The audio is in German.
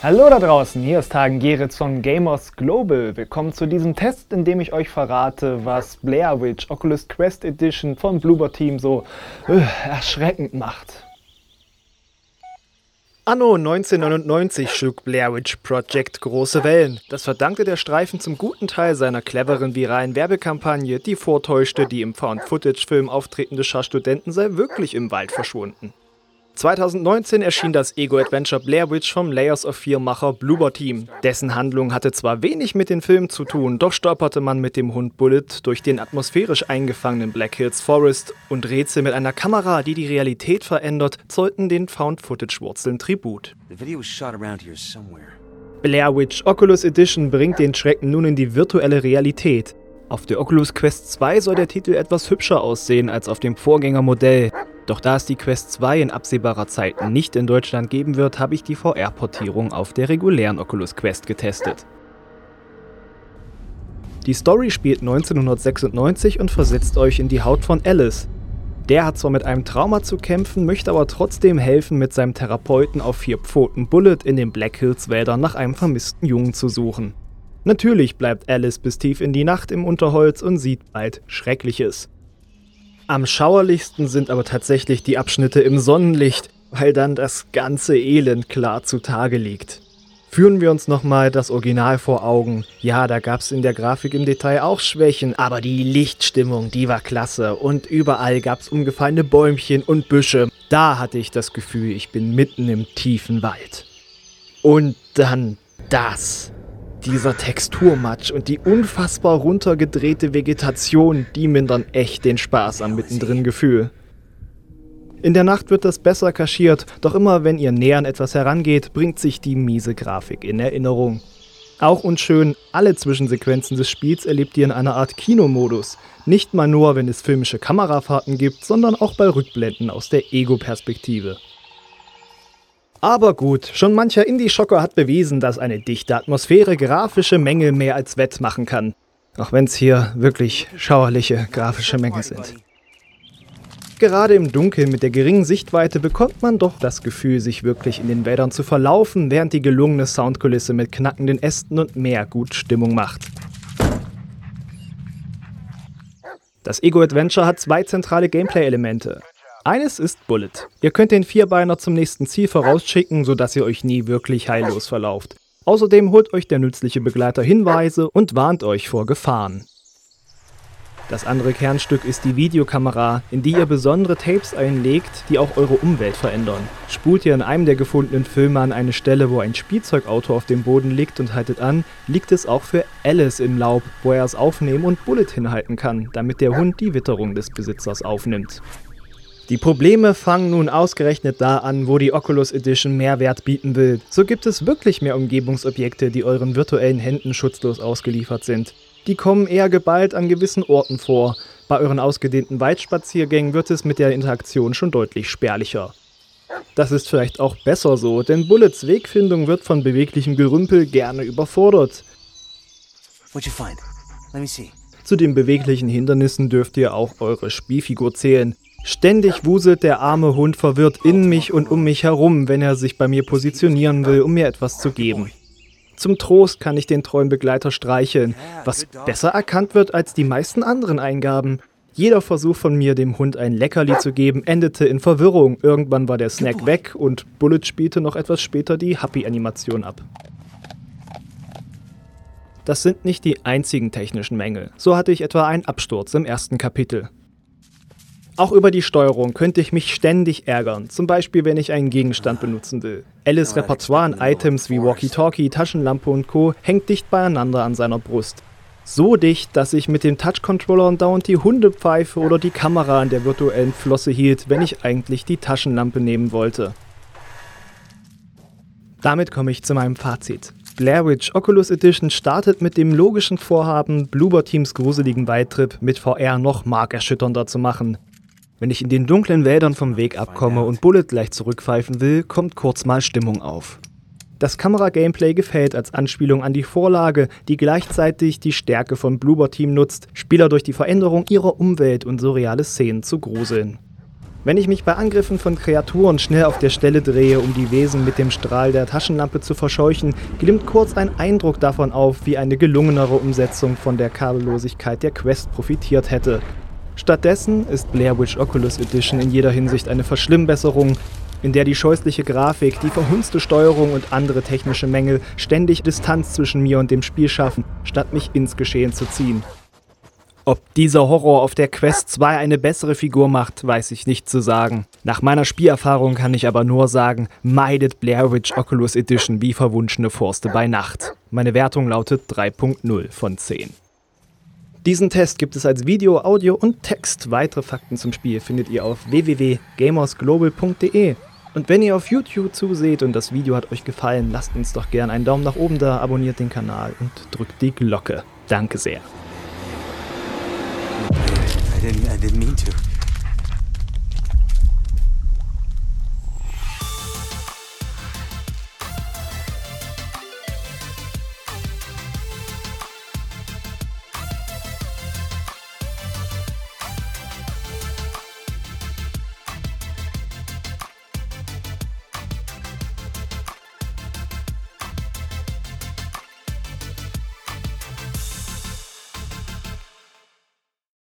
Hallo da draußen, hier ist Hagen Geritz von Gamers Global. Willkommen zu diesem Test, in dem ich euch verrate, was Blair Witch Oculus Quest Edition von Bloober Team so äh, erschreckend macht. Anno 1999 schlug Blair Witch Project große Wellen. Das verdankte der Streifen zum guten Teil seiner cleveren viralen Werbekampagne, die vortäuschte, die im Found-Footage-Film auftretende Schar Studenten sei wirklich im Wald verschwunden. 2019 erschien das Ego-Adventure Blair Witch vom Layers of Fear-Macher Bloober Team. Dessen Handlung hatte zwar wenig mit den Filmen zu tun, doch stolperte man mit dem Hund Bullet durch den atmosphärisch eingefangenen Black Hills Forest und Rätsel mit einer Kamera, die die Realität verändert, zollten den Found-Footage-Wurzeln Tribut. Blair Witch Oculus Edition bringt den Schrecken nun in die virtuelle Realität. Auf der Oculus Quest 2 soll der Titel etwas hübscher aussehen als auf dem Vorgängermodell. Doch da es die Quest 2 in absehbarer Zeit nicht in Deutschland geben wird, habe ich die VR-Portierung auf der regulären Oculus Quest getestet. Die Story spielt 1996 und versetzt euch in die Haut von Alice. Der hat zwar mit einem Trauma zu kämpfen, möchte aber trotzdem helfen, mit seinem Therapeuten auf vier Pfoten Bullet in den Black Hills Wäldern nach einem vermissten Jungen zu suchen. Natürlich bleibt Alice bis tief in die Nacht im Unterholz und sieht bald Schreckliches. Am schauerlichsten sind aber tatsächlich die Abschnitte im Sonnenlicht, weil dann das ganze Elend klar zutage liegt. Führen wir uns nochmal das Original vor Augen. Ja, da gab es in der Grafik im Detail auch Schwächen, aber die Lichtstimmung, die war klasse und überall gab es umgefallene Bäumchen und Büsche. Da hatte ich das Gefühl, ich bin mitten im tiefen Wald. Und dann das. Dieser Texturmatsch und die unfassbar runtergedrehte Vegetation, die mindern echt den Spaß am mittendrin Gefühl. In der Nacht wird das besser kaschiert, doch immer wenn ihr näher an etwas herangeht, bringt sich die miese Grafik in Erinnerung. Auch unschön, alle Zwischensequenzen des Spiels erlebt ihr in einer Art Kinomodus. Nicht mal nur, wenn es filmische Kamerafahrten gibt, sondern auch bei Rückblenden aus der Ego-Perspektive. Aber gut, schon mancher Indie-Schocker hat bewiesen, dass eine dichte Atmosphäre grafische Mängel mehr als wettmachen kann. Auch wenn es hier wirklich schauerliche grafische Mängel sind. Gerade im Dunkeln mit der geringen Sichtweite bekommt man doch das Gefühl, sich wirklich in den Wäldern zu verlaufen, während die gelungene Soundkulisse mit knackenden Ästen und mehr gut Stimmung macht. Das Ego Adventure hat zwei zentrale Gameplay-Elemente. Eines ist Bullet. Ihr könnt den Vierbeiner zum nächsten Ziel vorausschicken, sodass ihr euch nie wirklich heillos verlauft. Außerdem holt euch der nützliche Begleiter Hinweise und warnt euch vor Gefahren. Das andere Kernstück ist die Videokamera, in die ihr besondere Tapes einlegt, die auch eure Umwelt verändern. Spult ihr in einem der gefundenen Filme an eine Stelle, wo ein Spielzeugauto auf dem Boden liegt und haltet an, liegt es auch für Alice im Laub, wo er es aufnehmen und Bullet hinhalten kann, damit der Hund die Witterung des Besitzers aufnimmt. Die Probleme fangen nun ausgerechnet da an, wo die Oculus Edition Mehrwert bieten will. So gibt es wirklich mehr Umgebungsobjekte, die euren virtuellen Händen schutzlos ausgeliefert sind. Die kommen eher geballt an gewissen Orten vor. Bei euren ausgedehnten Waldspaziergängen wird es mit der Interaktion schon deutlich spärlicher. Das ist vielleicht auch besser so, denn Bullets Wegfindung wird von beweglichem Gerümpel gerne überfordert. Zu den beweglichen Hindernissen dürft ihr auch eure Spielfigur zählen. Ständig wuselt der arme Hund verwirrt in mich und um mich herum, wenn er sich bei mir positionieren will, um mir etwas zu geben. Zum Trost kann ich den treuen Begleiter streicheln, was besser erkannt wird als die meisten anderen Eingaben. Jeder Versuch von mir, dem Hund ein Leckerli zu geben, endete in Verwirrung. Irgendwann war der Snack weg und Bullet spielte noch etwas später die Happy-Animation ab. Das sind nicht die einzigen technischen Mängel. So hatte ich etwa einen Absturz im ersten Kapitel. Auch über die Steuerung könnte ich mich ständig ärgern, zum Beispiel wenn ich einen Gegenstand benutzen will. Alice Repertoire an Items wie Walkie-Talkie, Taschenlampe und Co. hängt dicht beieinander an seiner Brust. So dicht, dass ich mit dem Touch-Controller dauernd die Hundepfeife oder die Kamera an der virtuellen Flosse hielt, wenn ich eigentlich die Taschenlampe nehmen wollte. Damit komme ich zu meinem Fazit. Blair Witch Oculus Edition startet mit dem logischen Vorhaben, Bloober Teams gruseligen Waldtrip mit VR noch markerschütternder zu machen. Wenn ich in den dunklen Wäldern vom Weg abkomme und Bullet gleich zurückpfeifen will, kommt kurz mal Stimmung auf. Das Kamera-Gameplay gefällt als Anspielung an die Vorlage, die gleichzeitig die Stärke von Bloober Team nutzt, Spieler durch die Veränderung ihrer Umwelt und surreale Szenen zu gruseln. Wenn ich mich bei Angriffen von Kreaturen schnell auf der Stelle drehe, um die Wesen mit dem Strahl der Taschenlampe zu verscheuchen, glimmt kurz ein Eindruck davon auf, wie eine gelungenere Umsetzung von der Kabellosigkeit der Quest profitiert hätte. Stattdessen ist Blair Witch Oculus Edition in jeder Hinsicht eine Verschlimmbesserung, in der die scheußliche Grafik, die verhunzte Steuerung und andere technische Mängel ständig Distanz zwischen mir und dem Spiel schaffen, statt mich ins Geschehen zu ziehen. Ob dieser Horror auf der Quest 2 eine bessere Figur macht, weiß ich nicht zu sagen. Nach meiner Spielerfahrung kann ich aber nur sagen, meidet Blair Witch Oculus Edition wie verwunschene Forste bei Nacht. Meine Wertung lautet 3.0 von 10. Diesen Test gibt es als Video, Audio und Text. Weitere Fakten zum Spiel findet ihr auf www.gamersglobal.de. Und wenn ihr auf YouTube zuseht und das Video hat euch gefallen, lasst uns doch gerne einen Daumen nach oben da, abonniert den Kanal und drückt die Glocke. Danke sehr. I didn't, I didn't.